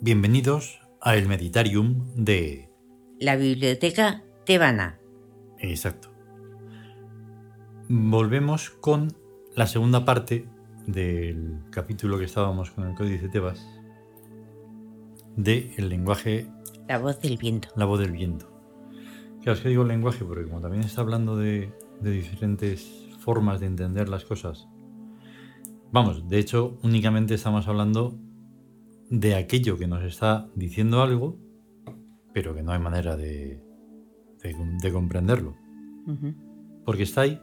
Bienvenidos a el Meditarium de... La biblioteca tebana. Exacto. Volvemos con la segunda parte del capítulo que estábamos con el Códice Tebas de el lenguaje... La voz del viento. La voz del viento. Claro, es que digo lenguaje porque como también está hablando de, de diferentes formas de entender las cosas, vamos, de hecho únicamente estamos hablando de aquello que nos está diciendo algo, pero que no hay manera de, de, comprenderlo. Porque está ahí,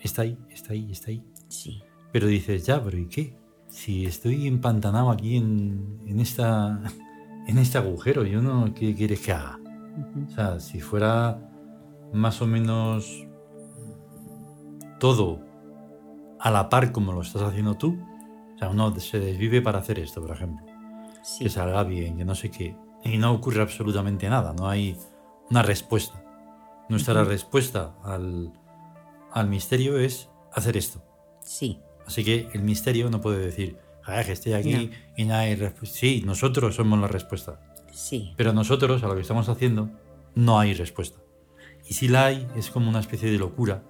está ahí, está ahí, está ahí. Sí. Pero dices, ya, pero ¿y qué? Si estoy empantanado aquí en, en, esta, en este agujero, yo no, ¿qué quieres que haga? O sea, si fuera más o menos todo a la par como lo estás haciendo tú, o sea, uno se desvive para hacer esto, por ejemplo que salga bien, que no sé qué. Y no ocurre absolutamente nada, no hay una respuesta. Nuestra respuesta al, al, misterio es hacer esto. Sí. Así que el misterio no puede decir, que estoy aquí y no hay respuesta. Sí, nosotros somos la respuesta. Sí. Pero nosotros, a lo que estamos haciendo, no hay respuesta. Y si la hay, es como una especie de locura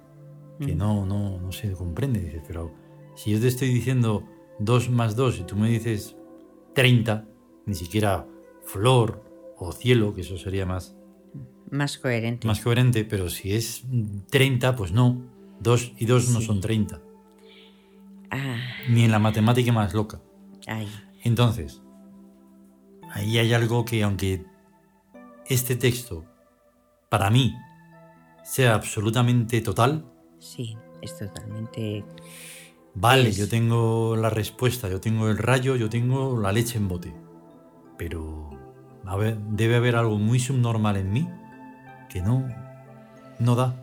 que no, no, no se comprende. Dices, pero si yo te estoy diciendo 2 más 2 y tú me dices 30, ni siquiera flor o cielo, que eso sería más... Más coherente. Más coherente, pero si es 30, pues no. 2 y 2 no son 30. Ah. Ni en la matemática más loca. Ay. Entonces, ahí hay algo que aunque este texto, para mí, sea absolutamente total. Sí, es totalmente Vale, yo tengo la respuesta, yo tengo el rayo, yo tengo la leche en bote. Pero debe haber algo muy subnormal en mí que no, no da.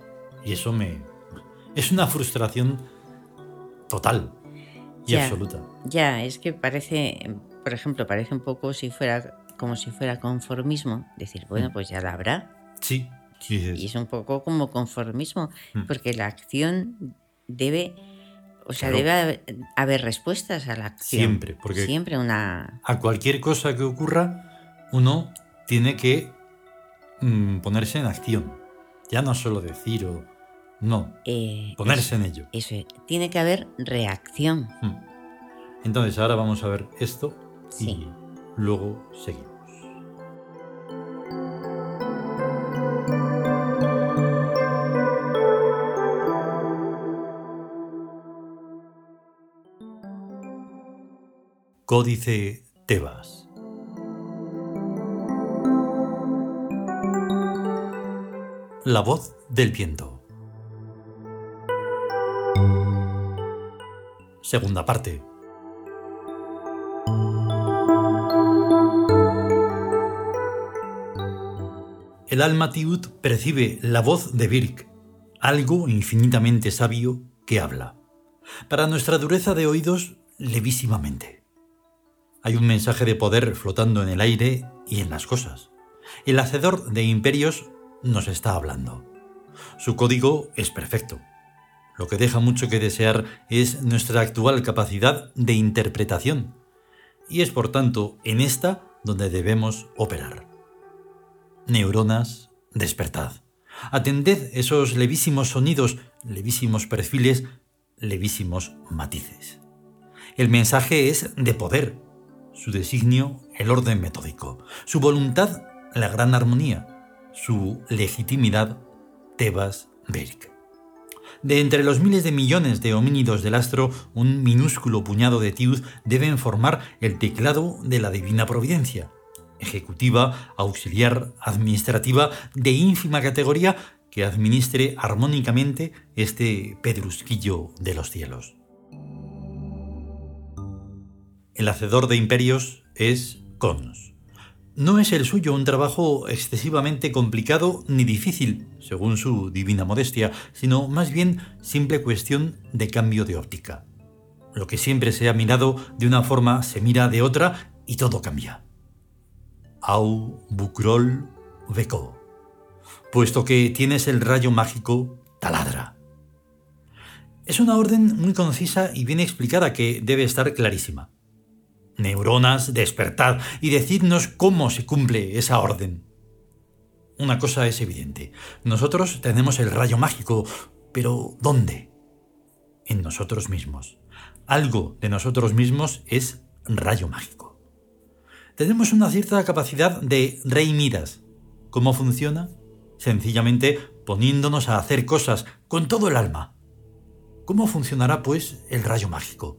Y eso me... Es una frustración total y absoluta. Ya, es que parece, por ejemplo, parece un poco si fuera como si fuera conformismo. Decir, bueno, mm. pues ya la habrá. Sí. Y es un poco como conformismo, mm. porque la acción debe o sea, debe haber respuestas a la acción. Siempre, porque siempre una a cualquier cosa que ocurra, uno tiene que mm, ponerse en acción. Ya no solo decir o no, eh, ponerse en ello. Eso, tiene que haber reacción. Hmm. Entonces, ahora vamos a ver esto y luego seguimos. Códice Tebas. La voz del viento. Segunda parte. El alma Tiut percibe la voz de Birk, algo infinitamente sabio que habla. Para nuestra dureza de oídos, levísimamente. Hay un mensaje de poder flotando en el aire y en las cosas. El hacedor de imperios nos está hablando. Su código es perfecto. Lo que deja mucho que desear es nuestra actual capacidad de interpretación. Y es por tanto en esta donde debemos operar. Neuronas, despertad. Atended esos levísimos sonidos, levísimos perfiles, levísimos matices. El mensaje es de poder, su designio el orden metódico, su voluntad la gran armonía, su legitimidad Tebas Beric. De entre los miles de millones de homínidos del astro, un minúsculo puñado de Tiud deben formar el teclado de la divina providencia, ejecutiva, auxiliar, administrativa, de ínfima categoría que administre armónicamente este pedrusquillo de los cielos. El hacedor de imperios es Cons. No es el suyo un trabajo excesivamente complicado ni difícil, según su divina modestia, sino más bien simple cuestión de cambio de óptica. Lo que siempre se ha mirado de una forma se mira de otra y todo cambia. Au bucrol veco. Puesto que tienes el rayo mágico, taladra. Es una orden muy concisa y bien explicada que debe estar clarísima. Neuronas, despertad y decidnos cómo se cumple esa orden. Una cosa es evidente. Nosotros tenemos el rayo mágico, pero ¿dónde? En nosotros mismos. Algo de nosotros mismos es rayo mágico. Tenemos una cierta capacidad de rey Midas. ¿Cómo funciona? Sencillamente poniéndonos a hacer cosas con todo el alma. ¿Cómo funcionará, pues, el rayo mágico?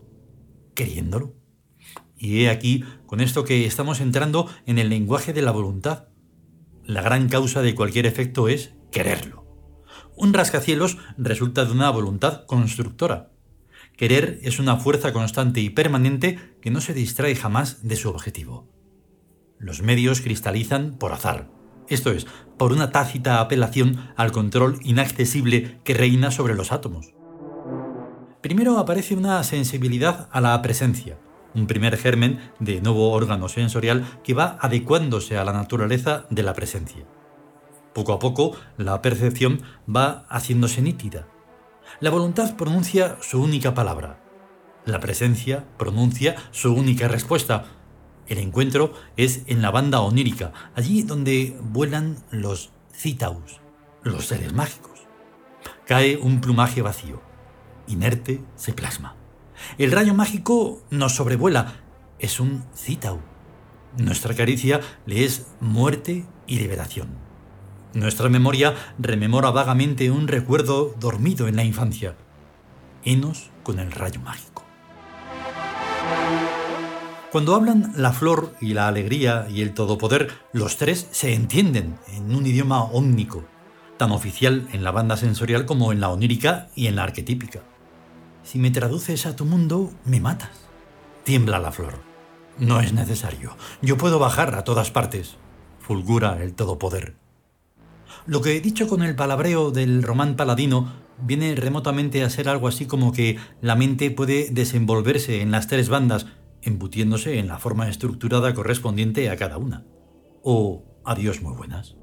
Queriéndolo. Y he aquí, con esto que estamos entrando en el lenguaje de la voluntad. La gran causa de cualquier efecto es quererlo. Un rascacielos resulta de una voluntad constructora. Querer es una fuerza constante y permanente que no se distrae jamás de su objetivo. Los medios cristalizan por azar, esto es, por una tácita apelación al control inaccesible que reina sobre los átomos. Primero aparece una sensibilidad a la presencia, un primer germen de nuevo órgano sensorial que va adecuándose a la naturaleza de la presencia. Poco a poco, la percepción va haciéndose nítida. La voluntad pronuncia su única palabra. La presencia pronuncia su única respuesta. El encuentro es en la banda onírica, allí donde vuelan los citaus, los seres mágicos. Cae un plumaje vacío. Inerte se plasma. El rayo mágico nos sobrevuela. Es un citau. Nuestra caricia le es muerte y liberación. Nuestra memoria rememora vagamente un recuerdo dormido en la infancia. Enos con el rayo mágico. Cuando hablan la flor y la alegría y el todopoder, los tres se entienden en un idioma ómnico, tan oficial en la banda sensorial como en la onírica y en la arquetípica. Si me traduces a tu mundo, me matas. Tiembla la flor. No es necesario. Yo puedo bajar a todas partes. Fulgura el todopoder. Lo que he dicho con el palabreo del román paladino viene remotamente a ser algo así como que la mente puede desenvolverse en las tres bandas, embutiéndose en la forma estructurada correspondiente a cada una. O adiós muy buenas.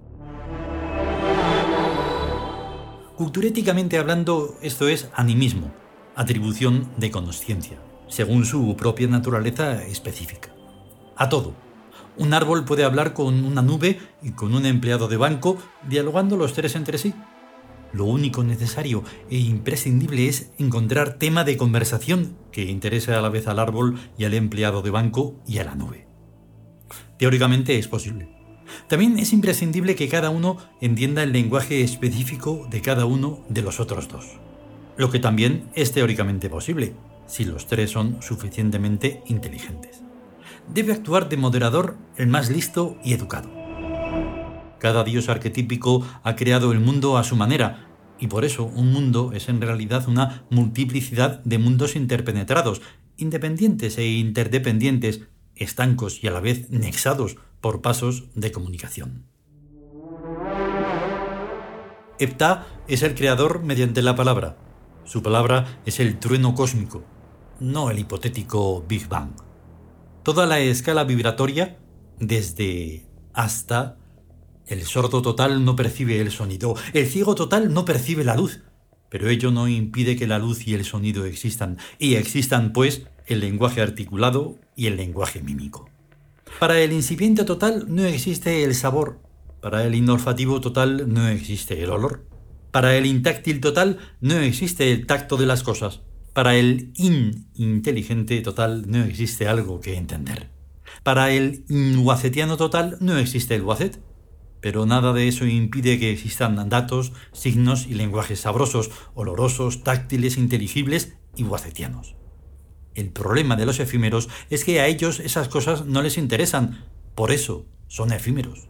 Culturéticamente hablando, esto es animismo, atribución de conciencia, según su propia naturaleza específica. A todo. Un árbol puede hablar con una nube y con un empleado de banco, dialogando los tres entre sí. Lo único necesario e imprescindible es encontrar tema de conversación que interese a la vez al árbol y al empleado de banco y a la nube. Teóricamente es posible. También es imprescindible que cada uno entienda el lenguaje específico de cada uno de los otros dos lo que también es teóricamente posible, si los tres son suficientemente inteligentes. Debe actuar de moderador el más listo y educado. Cada dios arquetípico ha creado el mundo a su manera, y por eso un mundo es en realidad una multiplicidad de mundos interpenetrados, independientes e interdependientes, estancos y a la vez nexados por pasos de comunicación. Epta es el creador mediante la palabra, su palabra es el trueno cósmico, no el hipotético Big Bang. Toda la escala vibratoria, desde hasta, el sordo total no percibe el sonido, el ciego total no percibe la luz, pero ello no impide que la luz y el sonido existan, y existan, pues, el lenguaje articulado y el lenguaje mímico. Para el incipiente total no existe el sabor, para el inolfativo total no existe el olor. Para el intáctil total no existe el tacto de las cosas. Para el in-inteligente total no existe algo que entender. Para el in-wacetiano total no existe el wacet. Pero nada de eso impide que existan datos, signos y lenguajes sabrosos, olorosos, táctiles, inteligibles y wacetianos. El problema de los efímeros es que a ellos esas cosas no les interesan, por eso son efímeros.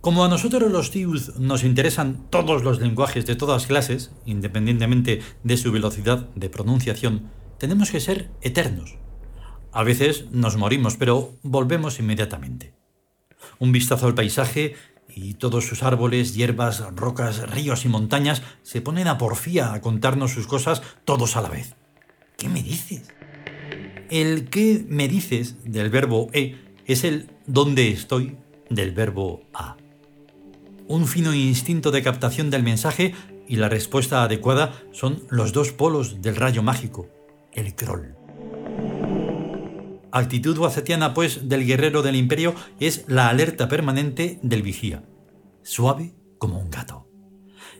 Como a nosotros los TIUs nos interesan todos los lenguajes de todas clases, independientemente de su velocidad de pronunciación, tenemos que ser eternos. A veces nos morimos, pero volvemos inmediatamente. Un vistazo al paisaje y todos sus árboles, hierbas, rocas, ríos y montañas se ponen a porfía a contarnos sus cosas todos a la vez. ¿Qué me dices? El qué me dices del verbo e es el dónde estoy del verbo a un fino instinto de captación del mensaje y la respuesta adecuada son los dos polos del rayo mágico, el Kroll. Actitud wazetiana, pues, del guerrero del imperio es la alerta permanente del vigía, suave como un gato.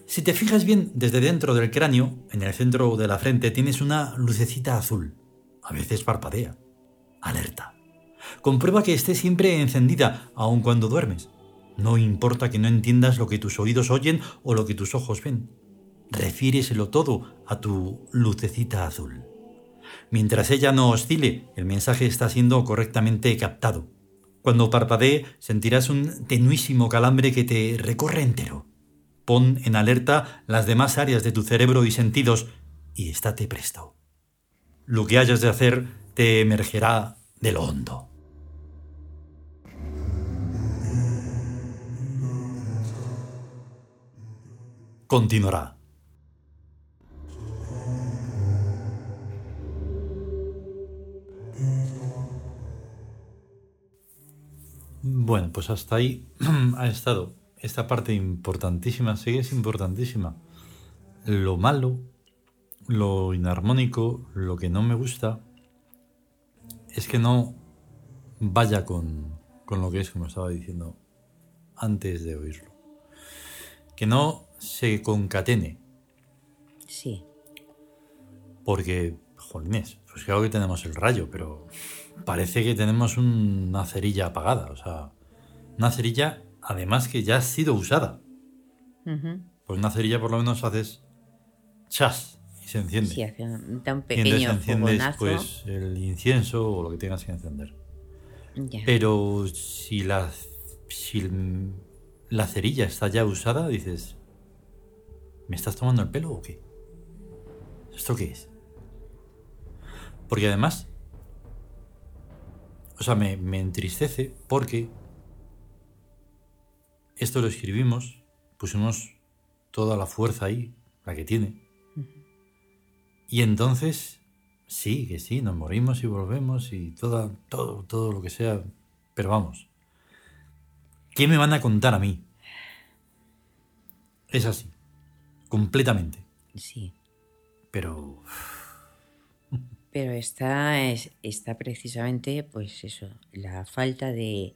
Si te fijas bien desde dentro del cráneo, en el centro de la frente tienes una lucecita azul. A veces parpadea. Alerta. Comprueba que esté siempre encendida, aun cuando duermes. No importa que no entiendas lo que tus oídos oyen o lo que tus ojos ven. Refiéreselo todo a tu lucecita azul. Mientras ella no oscile, el mensaje está siendo correctamente captado. Cuando parpadee, sentirás un tenuísimo calambre que te recorre entero. Pon en alerta las demás áreas de tu cerebro y sentidos y estate presto. Lo que hayas de hacer te emergerá de lo hondo. Continuará. Bueno, pues hasta ahí ha estado esta parte importantísima, sí es importantísima. Lo malo, lo inarmónico, lo que no me gusta, es que no vaya con, con lo que es, como estaba diciendo antes de oírlo. Que no se concatene. Sí. Porque, jolines, pues claro que tenemos el rayo, pero parece que tenemos una cerilla apagada. O sea, una cerilla, además que ya ha sido usada. Pues una cerilla por lo menos haces chas y se enciende. Sí, hace un tan pequeño y enciendes pues el incienso o lo que tengas que encender. Pero si la, si la cerilla está ya usada, dices, ¿me estás tomando el pelo o qué? ¿Esto qué es? Porque además, o sea, me, entristece porque esto lo escribimos, pusimos toda la fuerza ahí, la que tiene. Y entonces, sí, que sí, nos morimos y volvemos y todo, todo, todo lo que sea. Pero vamos, ¿qué me van a contar a mí? Es así, completamente. Sí. Pero pero está, es, está precisamente, pues eso, la falta de...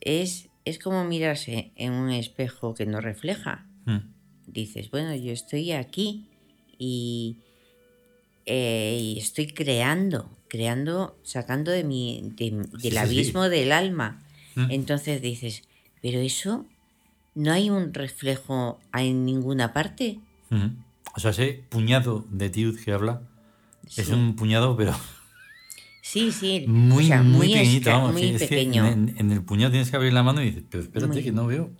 Es, es como mirarse en un espejo que no refleja. Hmm. Dices, bueno, yo estoy aquí y, eh, estoy creando, creando, sacando de mi, del abismo del alma. Hmm. Entonces dices, pero eso, ¿no hay un reflejo en ninguna parte? O sea, ese puñado de tiud que habla es un puñado, pero. Sí, sí. Muy, muy, pequeñito, muy pequeño. en, el puñado tienes que abrir la mano y dices, pero espérate que no veo.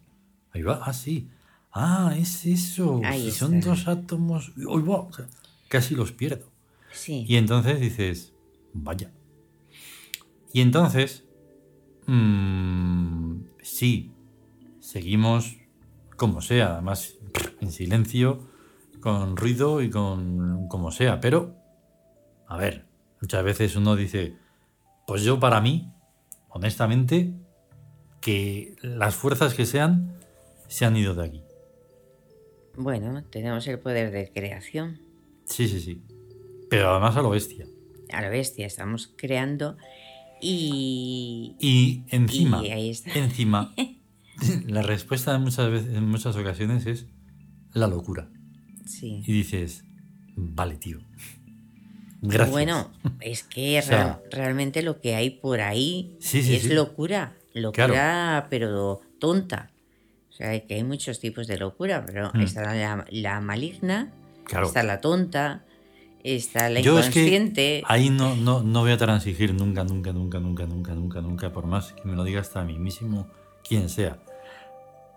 Ahí va, ah, sí. Ah, es eso. Ahí son dos átomos. Uy, va. Casi los pierdo. Sí. Y entonces dices, vaya. Y entonces, mmm, sí, seguimos como sea, además en silencio, con ruido y con como sea, pero a ver, muchas veces uno dice, pues yo para mí, honestamente, que las fuerzas que sean, se han ido de aquí. Bueno, tenemos el poder de creación. Sí, sí, sí. Pero además a lo bestia. A lo bestia, estamos creando y... Y encima, encima, la respuesta muchas veces, en muchas ocasiones es la locura. Sí. Y dices, vale, tío. Bueno, es que realmente lo que hay por ahí es locura, locura pero tonta. O sea, que hay muchos tipos de locura, pero mm. está la, maligna, está la tonta, está la inconsciente. ahí no, no, no voy a transigir nunca, nunca, nunca, nunca, nunca, nunca, nunca, por más que me lo diga hasta a mí mismo, quien sea.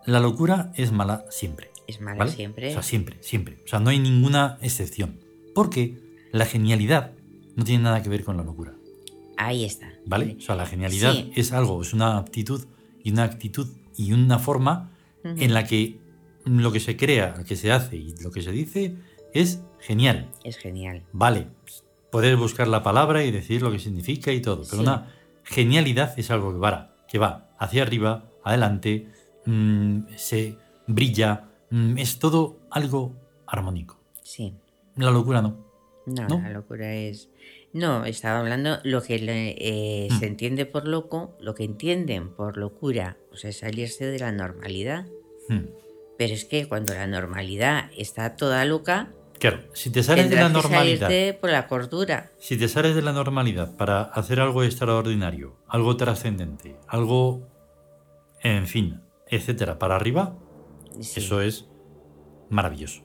La locura es mala siempre. Es mala siempre. O sea, siempre, siempre. O sea, no hay ninguna excepción. Porque la genialidad no tiene nada que ver con la locura. Ahí está. ¿Vale? O sea, la genialidad es algo, es una aptitud y una actitud y una forma en la que lo que se crea, lo que se hace y lo que se dice es genial. Es genial. Vale, poder buscar la palabra y decir lo que significa y todo, pero una genialidad es algo que va, que va hacia arriba, adelante, mm, se brilla, mm, es todo algo armónico. Sí. La locura no. No, la locura es. No, estaba hablando lo que eh, se mm. entiende por loco, lo que entienden por locura, o sea, salirse de la normalidad. Mm. Pero es que cuando la normalidad está toda loca, Claro, si te sales de la normalidad. por la cordura. Si te sales de la normalidad para hacer algo extraordinario, algo trascendente, algo, en fin, etcétera, para arriba, eso es maravilloso.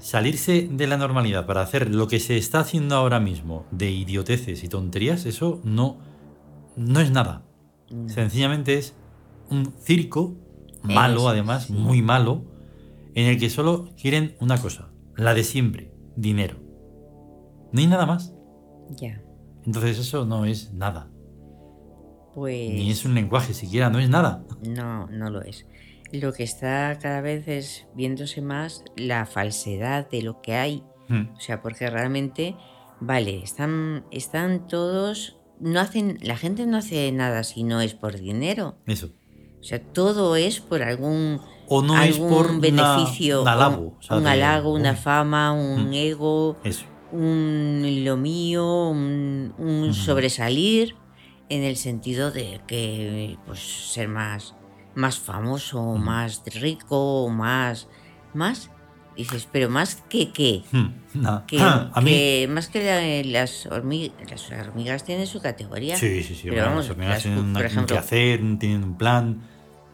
Salirse de la normalidad para hacer lo que se está haciendo ahora mismo de idioteces y tonterías, eso no, no es nada. Sencillamente es un circo malo, además, muy malo, en el que solo quieren una cosa, la de siempre, dinero. No hay nada más. Ya. Entonces eso no es nada. Pues... Ni es un lenguaje siquiera, no es nada. No, no lo es. Lo que está cada vez es viéndose más la falsedad de lo que hay. Hmm. O sea, porque realmente, vale, están, están todos, no hacen, la gente no hace nada si no es por dinero. Eso. O sea, todo es por algún o no es por beneficio, un halago, un, halago, una fama, un ego, un lo mío, un, sobresalir en el sentido de que pues ser más más famoso, más rico, más más dices, pero más que qué? que, a mí... más que las, hormigas, las hormigas tienen su categoría. Sí, sí, sí. Pero las hormigas tienen un hacer, tienen un plan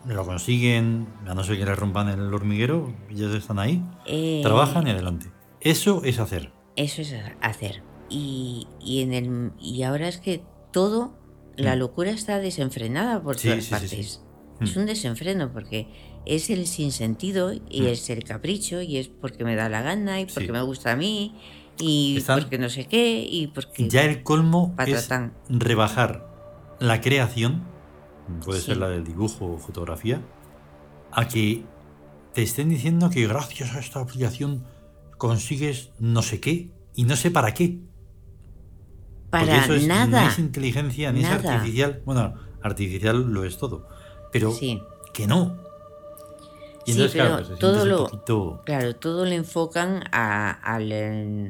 lo consiguen, a no ser que les rompan el hormiguero, ellos están ahí, eh, trabajan y adelante. Eso es hacer. Eso es hacer. Y, en el, y ahora es que todo, la mm. locura está desenfrenada por todas partes. Es mm. un desenfreno porque es el sinsentido y mm. es el capricho y es porque me da la gana y porque me gusta a mí y porque no sé qué y porque... Ya el colmo es rebajar la creación puede ser la del dibujo o fotografía, a que te estén diciendo que gracias a esta aplicación consigues no sé qué y no sé para qué. Para eso es, nada. Ni es inteligencia, ni es artificial. Bueno, artificial lo es todo. Pero que no. Y entonces, claro, pues, todo lo, claro, todo lo enfocan al,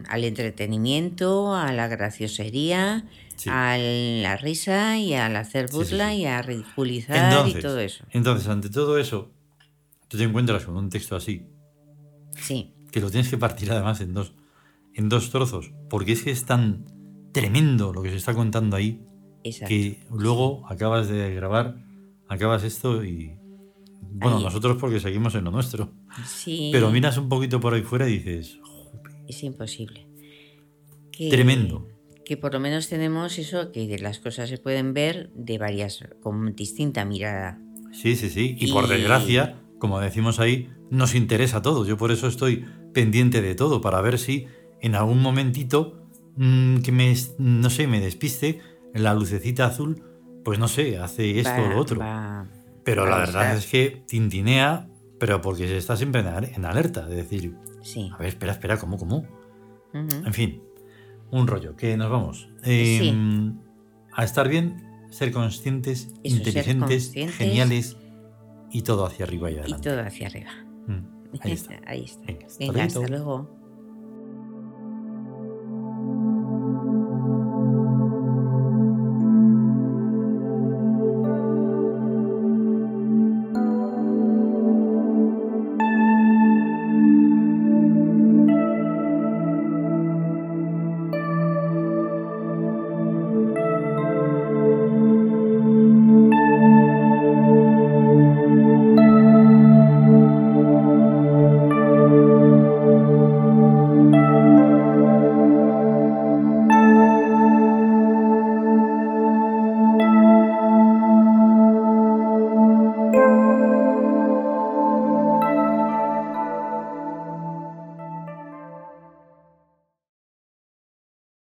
al, entretenimiento, a la graciosería, a la risa y al hacer burla y a ridiculizar y todo eso. Entonces, ante todo eso, tú te encuentras con un texto así. Sí. Que lo tienes que partir además en dos, en dos trozos, porque es que es tan tremendo lo que se está contando ahí que luego acabas de grabar, acabas esto y... Bueno, nosotros porque seguimos en lo nuestro. Sí. Pero miras un poquito por ahí fuera y dices... Es imposible. Tremendo que por lo menos tenemos eso, que las cosas se pueden ver de varias, con distinta mirada. Sí, sí, sí. Y, por desgracia, como decimos ahí, nos interesa todo. Yo por eso estoy pendiente de todo, para ver si en algún momentito mm, que me, no sé, me despiste, la lucecita azul, pues no sé, hace esto o lo otro. pero la verdad es que tintinea, pero porque se está siempre en alerta, de decir, sí. a ver, espera, espera, ¿cómo, cómo? En fin, un rollo, que nos vamos. Em, a estar bien, ser conscientes, inteligentes, geniales y todo hacia arriba y adelante. Y todo hacia arriba. Mm, ahí está. Ahí está. hasta luego. thank you